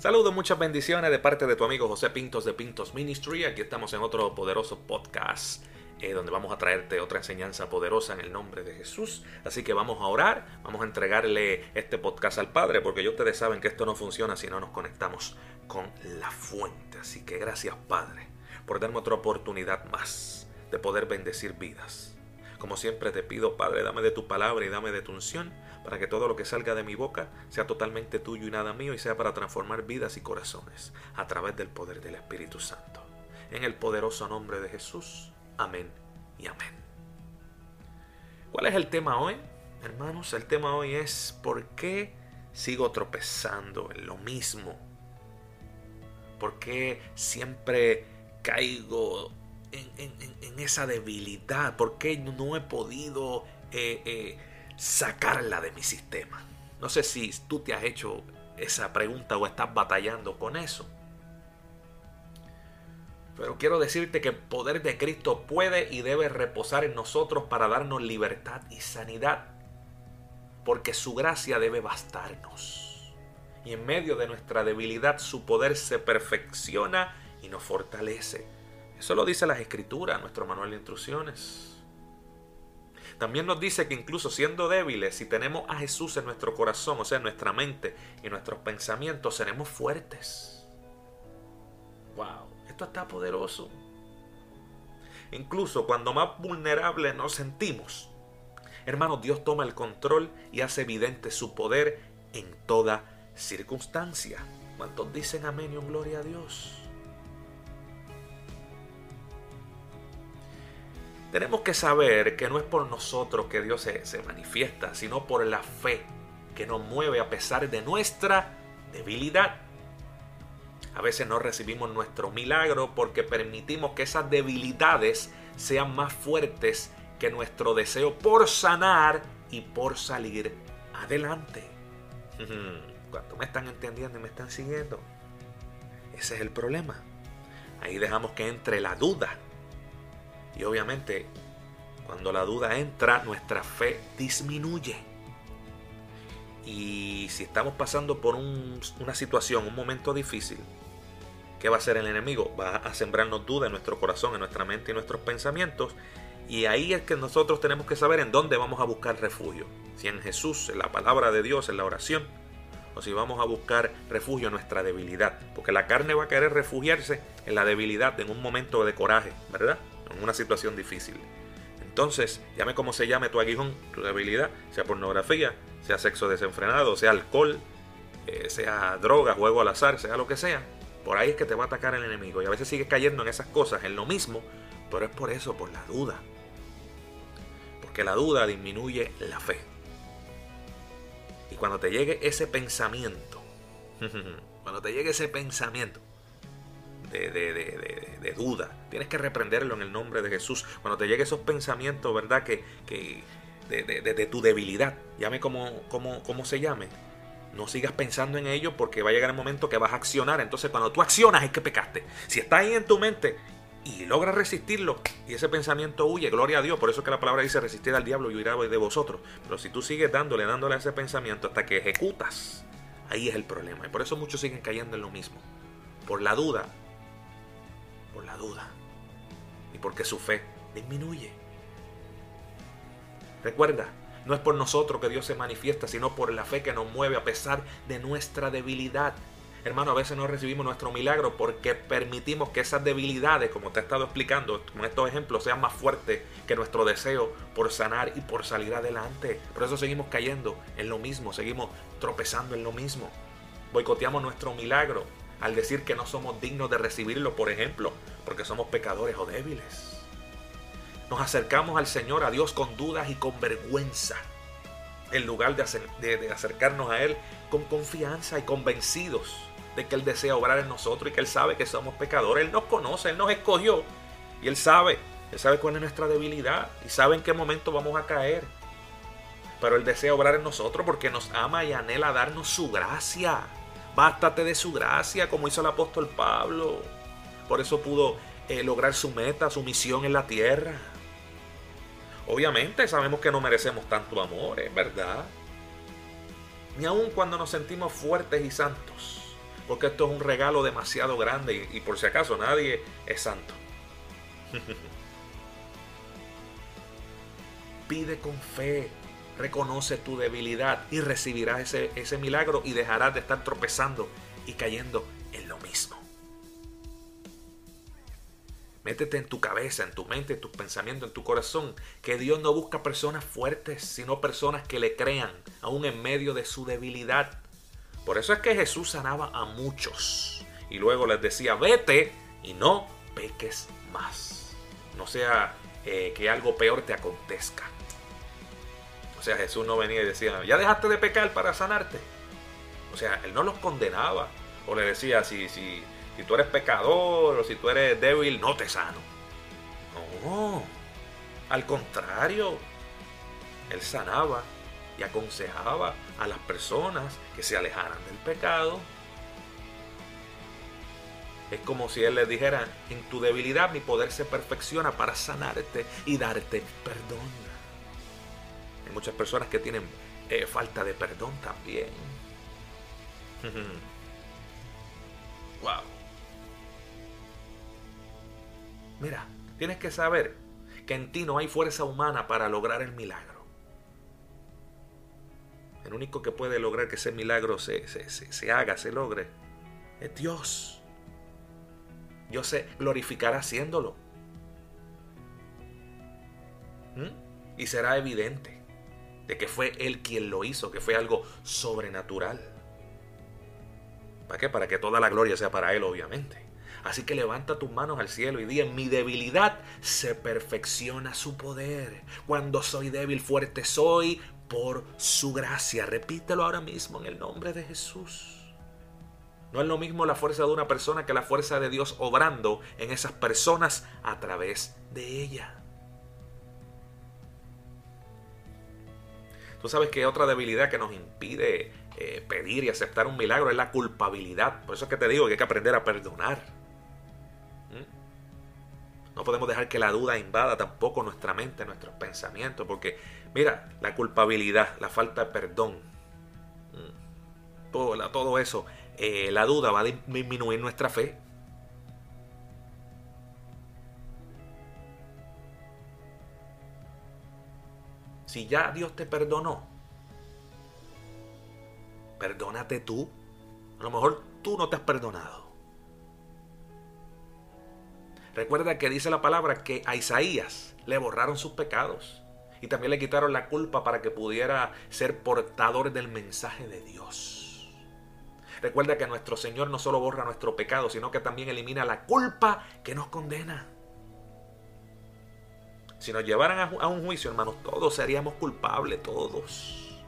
Saludos, muchas bendiciones de parte de tu amigo José Pintos de Pintos Ministry. Aquí estamos en otro poderoso podcast eh, donde vamos a traerte otra enseñanza poderosa en el nombre de Jesús. Así que vamos a orar, vamos a entregarle este podcast al Padre porque ya ustedes saben que esto no funciona si no nos conectamos con la fuente. Así que gracias Padre por darme otra oportunidad más de poder bendecir vidas. Como siempre te pido Padre, dame de tu palabra y dame de tu unción para que todo lo que salga de mi boca sea totalmente tuyo y nada mío y sea para transformar vidas y corazones a través del poder del Espíritu Santo. En el poderoso nombre de Jesús. Amén y amén. ¿Cuál es el tema hoy? Hermanos, el tema hoy es ¿por qué sigo tropezando en lo mismo? ¿Por qué siempre caigo en, esa debilidad? ¿Por qué no he podido eh, eh, sacarla de mi sistema. No sé si tú te has hecho esa pregunta o estás batallando con eso. Pero quiero decirte que el poder de Cristo puede y debe reposar en nosotros para darnos libertad y sanidad. Porque su gracia debe bastarnos. Y en medio de nuestra debilidad su poder se perfecciona y nos fortalece. Eso lo dice las escrituras, nuestro manual de instrucciones. También nos dice que incluso siendo débiles, si tenemos a Jesús en nuestro corazón, o sea, en nuestra mente y nuestros pensamientos, seremos fuertes. Wow, esto está poderoso. Incluso cuando más vulnerables nos sentimos, hermanos, Dios toma el control y hace evidente su poder en toda circunstancia. ¿Cuántos dicen amén y un gloria a Dios? Tenemos que saber que no es por nosotros que Dios se, manifiesta, sino por la fe que nos mueve a pesar de nuestra debilidad. A veces no recibimos nuestro milagro porque permitimos que esas debilidades sean más fuertes que nuestro deseo por sanar y por salir adelante. ¿Cuánto me están entendiendo y me están siguiendo? Ese es el problema. Ahí dejamos que entre la duda y obviamente, cuando la duda entra, nuestra fe disminuye. Y si estamos pasando por una situación, un momento difícil, ¿qué va a hacer el enemigo? Va a sembrarnos duda en nuestro corazón, en nuestra mente y nuestros pensamientos. Y ahí es que nosotros tenemos que saber en dónde vamos a buscar refugio. Si en Jesús, en la palabra de Dios, en la oración, o si vamos a buscar refugio en nuestra debilidad. Porque la carne va a querer refugiarse en la debilidad, en un momento de coraje, ¿verdad? En una situación difícil. Entonces, llame como se llame tu aguijón, tu debilidad, sea pornografía, sea sexo desenfrenado, sea alcohol, eh, sea droga, juego al azar, sea lo que sea. Por ahí es que te va a atacar el enemigo. Y a veces sigues cayendo en esas cosas, en lo mismo, pero es por eso, por la duda. Porque la duda disminuye la fe. Y cuando te llegue ese pensamiento, cuando te llegue ese pensamiento, de, duda. Tienes que reprenderlo en el nombre de Jesús. Cuando te lleguen esos pensamientos, ¿verdad? Que, que de, tu debilidad, llame como, como, se llame. No sigas pensando en ello porque va a llegar el momento que vas a accionar. Entonces cuando tú accionas es que pecaste. Si está ahí en tu mente y logras resistirlo y ese pensamiento huye, gloria a Dios. Por eso que la palabra dice resistir al diablo y huirá de vosotros. Pero si tú sigues dándole, dándole a ese pensamiento hasta que ejecutas, ahí es el problema. Y por eso muchos siguen cayendo en lo mismo. Por la duda, por la duda y porque su fe disminuye. Recuerda, no es por nosotros que Dios se manifiesta, sino por la fe que nos mueve a pesar de nuestra debilidad. Hermano, a veces no recibimos nuestro milagro porque permitimos que esas debilidades, como te he estado explicando con estos ejemplos, sean más fuertes que nuestro deseo por sanar y por salir adelante. Por eso seguimos cayendo en lo mismo, seguimos tropezando en lo mismo. Boicoteamos nuestro milagro al decir que no somos dignos de recibirlo, por ejemplo, porque somos pecadores o débiles. Nos acercamos al Señor, a Dios, con dudas y con vergüenza. en lugar de, acercarnos a Él con confianza y convencidos de que Él desea obrar en nosotros y que Él sabe que somos pecadores. Él nos conoce, Él nos escogió y Él sabe, Él sabe cuál es nuestra debilidad y sabe en qué momento vamos a caer. Pero Él desea obrar en nosotros porque nos ama y anhela darnos su gracia. Bástate de su gracia, como hizo el apóstol Pablo. Por eso pudo eh, lograr su meta, su misión en la tierra. Obviamente sabemos que no merecemos tanto amor, es verdad. Ni aun cuando nos sentimos fuertes y santos. Porque esto es un regalo demasiado grande y por si acaso nadie es santo. Pide con fe, reconoce tu debilidad y recibirás ese, ese milagro y dejarás de estar tropezando y cayendo en lo mismo. Métete en tu cabeza, en tu mente, en tus pensamientos, en tu corazón, que Dios no busca personas fuertes, sino personas que le crean, aún en medio de su debilidad. Por eso es que Jesús sanaba a muchos y luego les decía, vete y no peques más. No sea eh, que algo peor te acontezca. O sea, Jesús no venía y decía, ya dejaste de pecar para sanarte. O sea, él no los condenaba. O le decía, si, si, si tú eres pecador o si tú eres débil, no te sano. No, al contrario, él sanaba y aconsejaba a las personas que se alejaran del pecado. Es como si Él les dijera, en tu debilidad mi poder se perfecciona para sanarte y darte perdón muchas personas que tienen eh, falta de perdón también. wow. Mira, tienes que saber que en ti no hay fuerza humana para lograr el milagro. El único que puede lograr que ese milagro se, se, haga, se logre, es Dios. Dios se glorificará haciéndolo. ¿Mm? Y será evidente de que fue Él quien lo hizo, que fue algo sobrenatural. ¿Para qué? Para que toda la gloria sea para Él, obviamente. Así que levanta tus manos al cielo y di, en mi debilidad se perfecciona su poder. Cuando soy débil, fuerte soy por su gracia. Repítelo ahora mismo en el nombre de Jesús. No es lo mismo la fuerza de una persona que la fuerza de Dios obrando en esas personas a través de ella. Tú sabes que otra debilidad que nos impide eh, pedir y aceptar un milagro es la culpabilidad. Por eso es que te digo que hay que aprender a perdonar. ¿Mm? No podemos dejar que la duda invada tampoco nuestra mente, nuestros pensamientos, porque mira, la culpabilidad, la falta de perdón, todo, todo, eso, eh, la duda va a disminuir nuestra fe. Si ya Dios te perdonó, perdónate tú. A lo mejor tú no te has perdonado. Recuerda que dice la palabra que a Isaías le borraron sus pecados y también le quitaron la culpa para que pudiera ser portador del mensaje de Dios. Recuerda que nuestro Señor no solo borra nuestro pecado, sino que también elimina la culpa que nos condena. Si nos llevaran a, un juicio, hermanos, todos seríamos culpables, todos.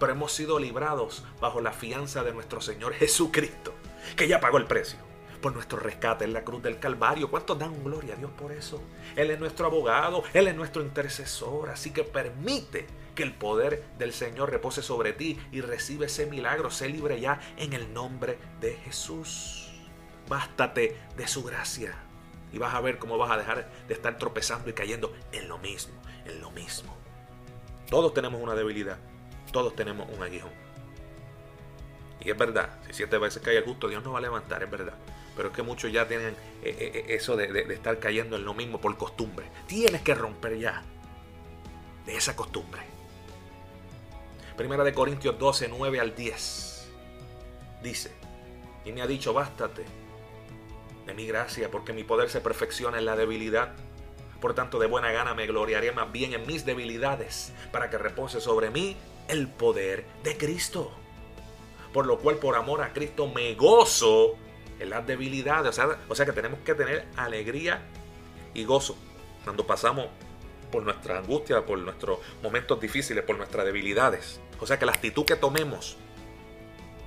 Pero hemos sido librados bajo la fianza de nuestro Señor Jesucristo, que ya pagó el precio por nuestro rescate en la cruz del Calvario. ¿Cuántos dan gloria a Dios por eso? Él es nuestro abogado, Él es nuestro intercesor, así que permite que el poder del Señor repose sobre ti y recibe ese milagro, sé libre ya en el nombre de Jesús. Bástate de su gracia y vas a ver cómo vas a dejar de estar tropezando y cayendo en lo mismo, en lo mismo. Todos tenemos una debilidad, todos tenemos un aguijón. Y es verdad, si siete veces cae el justo, Dios no va a levantar, es verdad. Pero es que muchos ya tienen eh, eh, eh, eso de, de estar cayendo en lo mismo por costumbre. Tienes que romper ya de esa costumbre. Primera de Corintios 12, 9 al 10. Dice, y me ha dicho, bástate de mi gracia, porque mi poder se perfecciona en la debilidad. Por tanto, de buena gana me gloriaré más bien en mis debilidades, para que repose sobre mí el poder de Cristo. Por lo cual, por amor a Cristo, me gozo en las debilidades. O sea, o sea que tenemos que tener alegría y gozo cuando pasamos por nuestra angustia, por nuestros momentos difíciles, por nuestras debilidades. O sea que la actitud que tomemos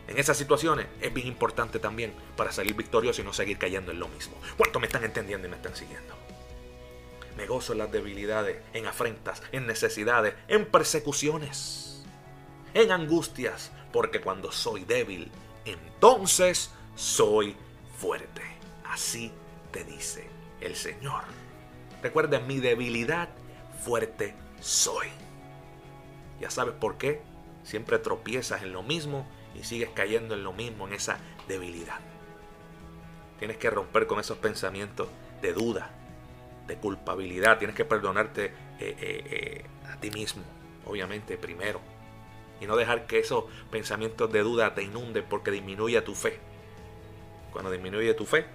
en esas situaciones es bien importante también para salir victorioso y no seguir cayendo en lo mismo. ¿Cuánto me están entendiendo y me están siguiendo? Me gozo en las debilidades, en afrentas, en necesidades, en persecuciones, en angustias, porque cuando soy débil, entonces soy fuerte. Así te dice el Señor. Recuerda, mi debilidad, fuerte soy. Ya sabes por qué. Siempre tropiezas en lo mismo y sigues cayendo en lo mismo, en esa debilidad. Tienes que romper con esos pensamientos de duda, de culpabilidad. Tienes que perdonarte eh, eh, eh, a ti mismo, obviamente, primero. Y no dejar que esos pensamientos de duda te inunden porque disminuye tu fe. Cuando disminuye tu fe,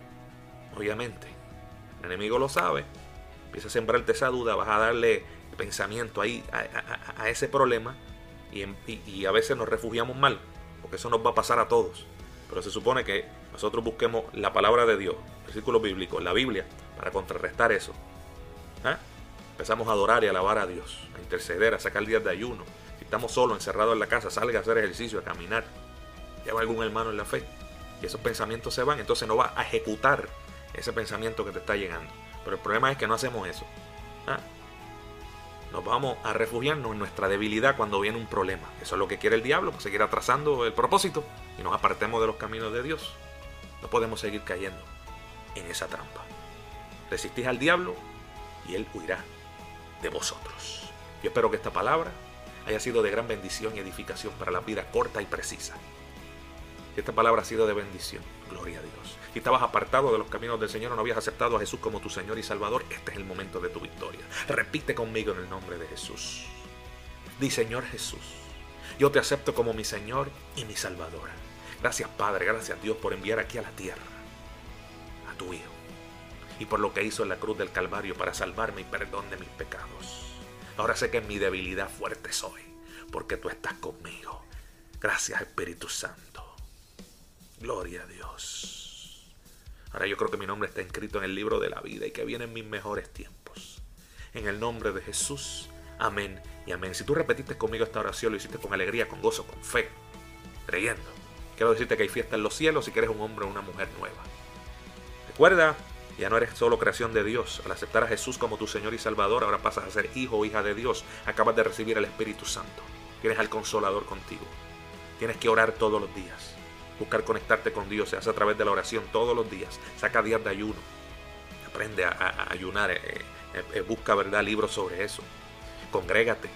obviamente, el enemigo lo sabe, empieza a sembrarte esa duda, vas a darle pensamiento ahí a, ese problema y, y a veces nos refugiamos mal porque eso nos va a pasar a todos. Pero se supone que nosotros busquemos la palabra de Dios, versículos bíblicos, la Biblia, para contrarrestar eso. ¿Ah? Empezamos a adorar y alabar a Dios, a interceder, a sacar días de ayuno. Si estamos solos, encerrados en la casa, salga a hacer ejercicio, a caminar. Lleva algún hermano en la fe. Y esos pensamientos se van, entonces no va a ejecutar ese pensamiento que te está llegando. Pero el problema es que no hacemos eso. ¿Ah? Nos vamos a refugiarnos en nuestra debilidad cuando viene un problema. Eso es lo que quiere el diablo, pues seguir atrasando el propósito y nos apartemos de los caminos de Dios. No podemos seguir cayendo en esa trampa. Resistís al diablo y él huirá de vosotros. Yo espero que esta palabra haya sido de gran bendición y edificación para la vida corta y precisa. Si esta palabra ha sido de bendición, gloria a Dios. Si estabas apartado de los caminos del Señor o no habías aceptado a Jesús como tu Señor y Salvador, este es el momento de tu victoria. Repite conmigo en el nombre de Jesús. Di Señor Jesús, yo te acepto como mi Señor y mi Salvador. Gracias Padre, gracias Dios por enviar aquí a la tierra a tu Hijo y por lo que hizo en la cruz del Calvario para salvarme y perdón de mis pecados. Ahora sé que en mi debilidad fuerte soy, porque tú estás conmigo. Gracias Espíritu Santo. Gloria a Dios. Ahora yo creo que mi nombre está escrito en el libro de la vida y que vienen mis mejores tiempos. En el nombre de Jesús. Amén y amén. Si tú repetiste conmigo esta oración, lo hiciste con alegría, con gozo, con fe, creyendo. Quiero decirte que hay fiesta en los cielos si eres un hombre o una mujer nueva. Recuerda, ya no eres solo creación de Dios. Al aceptar a Jesús como tu Señor y Salvador, ahora pasas a ser hijo o hija de Dios. Acabas de recibir el Espíritu Santo. Tienes al Consolador contigo. Tienes que orar todos los días buscar conectarte con Dios se hace a través de la oración todos los días. Saca días de ayuno. Aprende a, ayunar. Eh, eh, eh, busca verdad libros sobre eso. Congrégate.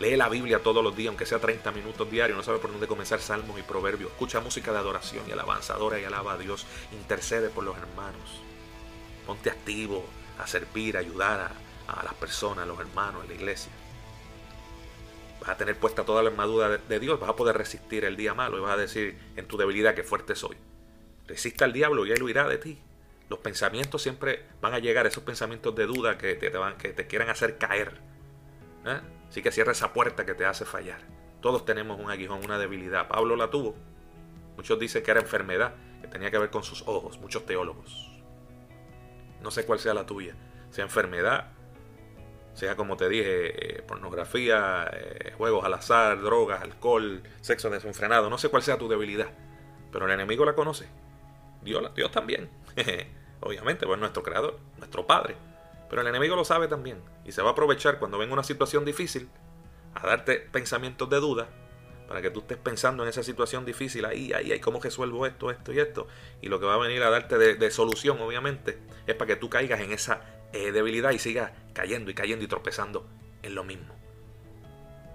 Lee la Biblia todos los días, aunque sea 30 minutos diarios. No sabe por dónde comenzar salmos y proverbios. Escucha música de adoración y alabanza. Adora y alaba a Dios. Intercede por los hermanos. Ponte activo a servir, a ayudar a, a las personas, a los hermanos, a la iglesia vas a tener puesta toda la armadura de Dios, vas a poder resistir el día malo y vas a decir en tu debilidad que fuerte soy. Resista al diablo y él huirá de ti. Los pensamientos siempre van a llegar, esos pensamientos de duda que te, van, que te quieran hacer caer. ¿eh? Así que cierra esa puerta que te hace fallar. Todos tenemos un aguijón, una debilidad. Pablo la tuvo. Muchos dicen que era enfermedad, que tenía que ver con sus ojos, muchos teólogos. No sé cuál sea la tuya. Sea enfermedad, sea como te dije, eh, pornografía, eh, juegos al azar, drogas, alcohol, sexo desenfrenado, no sé cuál sea tu debilidad, pero el enemigo la conoce. Dios, Dios también, obviamente, pues nuestro creador, nuestro padre, pero el enemigo lo sabe también y se va a aprovechar cuando venga una situación difícil a darte pensamientos de duda para que tú estés pensando en esa situación difícil, ahí, ahí, ahí, cómo resuelvo esto, esto y esto. Y lo que va a venir a darte de solución, obviamente, es para que tú caigas en esa eh, debilidad y siga cayendo y cayendo y tropezando en lo mismo.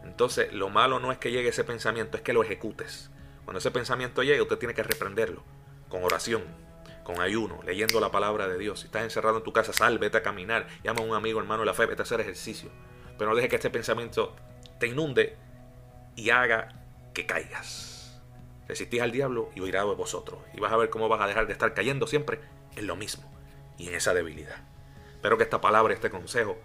Entonces, lo malo no es que llegue ese pensamiento, es que lo ejecutes. Cuando ese pensamiento llegue, usted tiene que reprenderlo con oración, con ayuno, leyendo la palabra de Dios. Si estás encerrado en tu casa, sal, vete a caminar, llama a un amigo, hermano de la fe, vete a hacer ejercicio. Pero no deje que este pensamiento te inunde y haga que caigas. Resistís al diablo y oirá de vosotros. Y vas a ver cómo vas a dejar de estar cayendo siempre en lo mismo y en esa debilidad. Espero que esta palabra, este consejo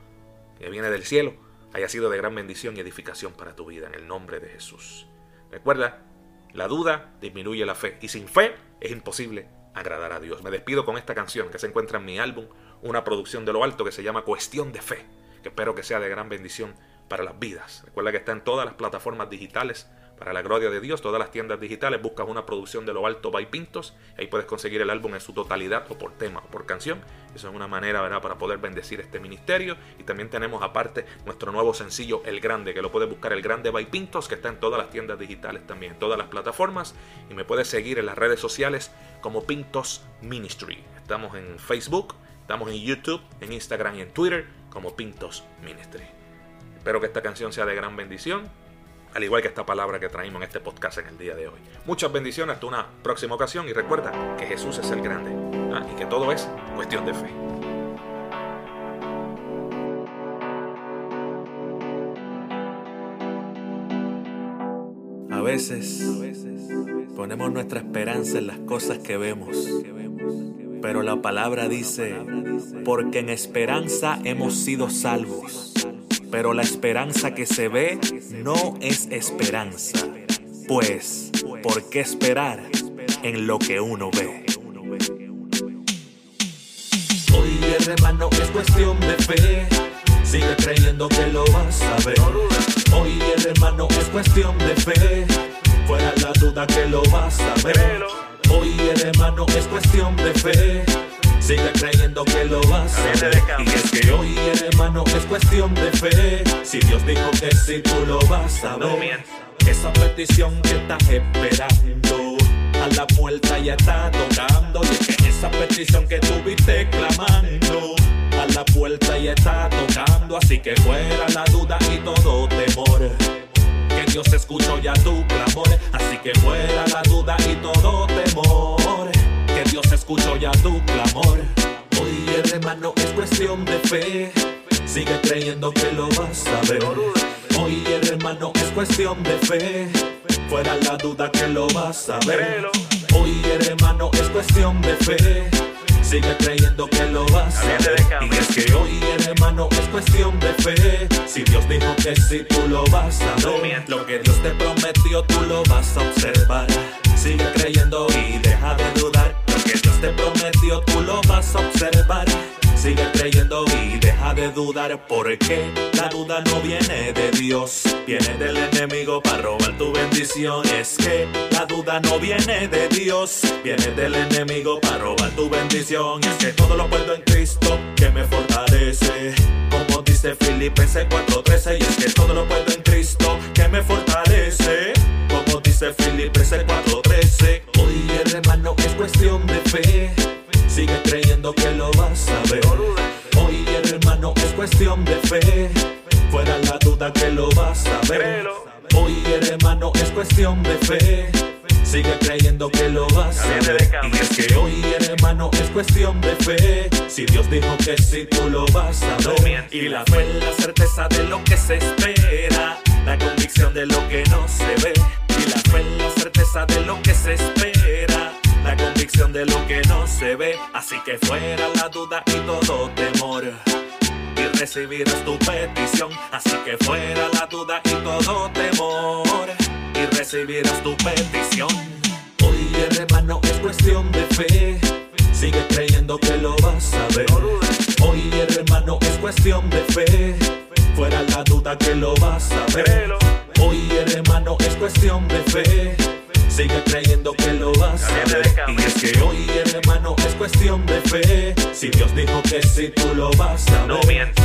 que viene del cielo, haya sido de gran bendición y edificación para tu vida en el nombre de Jesús. Recuerda, la duda disminuye la fe y sin fe es imposible agradar a Dios. Me despido con esta canción que se encuentra en mi álbum, una producción de lo alto que se llama Cuestión de Fe. que espero que sea de gran bendición para las vidas. Recuerda que está en todas las plataformas digitales para la gloria de Dios, todas las tiendas digitales, buscas una producción de lo alto by Pintos, ahí puedes conseguir el álbum en su totalidad o por tema o por canción. Eso es una manera ¿verdad? para poder bendecir este ministerio. Y también tenemos aparte nuestro nuevo sencillo El Grande, que lo puedes buscar El Grande by Pintos, que está en todas las tiendas digitales también, en todas las plataformas. Y me puedes seguir en las redes sociales como Pintos Ministry. Estamos en Facebook, estamos en YouTube, en Instagram y en Twitter como Pintos Ministry. Espero que esta canción sea de gran bendición al igual que esta palabra que traímos en este podcast en el día de hoy. Muchas bendiciones, hasta una próxima ocasión y recuerda que Jesús es el grande ¿ah? y que todo es cuestión de fe. A veces ponemos nuestra esperanza en las cosas que vemos, pero la palabra dice, porque en esperanza hemos sido salvos pero la esperanza que se ve no es esperanza. Pues, ¿por qué esperar en lo que uno ve? Hoy hermano es cuestión de fe. Sigue creyendo que lo vas a ver. Hoy hermano es cuestión de fe. Fuera la duda que lo vas a ver. Hoy hermano es cuestión de fe. Sigue creyendo que lo vas a ver. Y es que hoy, hermano, es cuestión de fe. Si Dios dijo que sí, tú lo vas a ver. Esa petición que estás esperando a la puerta ya está tocando. Y es que esa petición que tuviste clamando a la puerta ya está tocando. Así que fuera la duda y todo temor. Que Dios escuchó ya tu clamor. Así que fuera la duda y todo temor Dios escuchó ya tu clamor. Hoy el hermano es cuestión de fe. Sigue creyendo que lo vas a ver. Hoy el hermano es cuestión de fe. Fuera la duda que lo vas a ver. Hoy el hermano es cuestión de fe. Sigue creyendo que lo vas a ver. Y es que hoy hermano es cuestión de fe. Si Dios dijo que sí, tú lo vas a ver. Lo que Dios te prometió, tú lo vas a observar. Sigue creyendo y deja de dudar que Dios te prometió, tú lo vas a observar. Sigue creyendo y deja de dudar porque la duda no viene de Dios, viene del enemigo para robar tu bendición. Es que la duda no viene de Dios, viene del enemigo para robar tu bendición. es que todo lo puedo en Cristo que me fortalece. Como dice Filipenses 4:13, y es que todo lo puedo en Cristo que me fortalece. Dice Filipenses 4:13, hoy el hermano es cuestión de fe. Sigue creyendo que lo vas a ver. Hoy el hermano es cuestión de fe. Fuera la duda que lo vas a ver. Hoy hermano es cuestión de fe. Sigue creyendo que lo vas a ver. Y es que hoy hermano es cuestión de fe. Si Dios dijo que sí, tú lo vas a ver. Y la fe es la certeza de lo que se espera. La convicción de lo que no se ve. La fe la certeza de lo que se espera la convicción de lo que no se ve. Así que fuera la duda y todo temor. Y recibirás tu petición. Así que fuera la duda y todo temor. Y recibirás tu petición. Hoy el hermano es cuestión de fe. Sigue creyendo que lo vas a ver. Hoy el hermano es cuestión de fe. Fuera la duda que lo vas a ver. Hoy el hermano es cuestión de fe Sigue creyendo que lo vas a ver. Y es que hoy hermano es cuestión de fe. Si Dios dijo que sí, tú lo vas a ver. No mientes.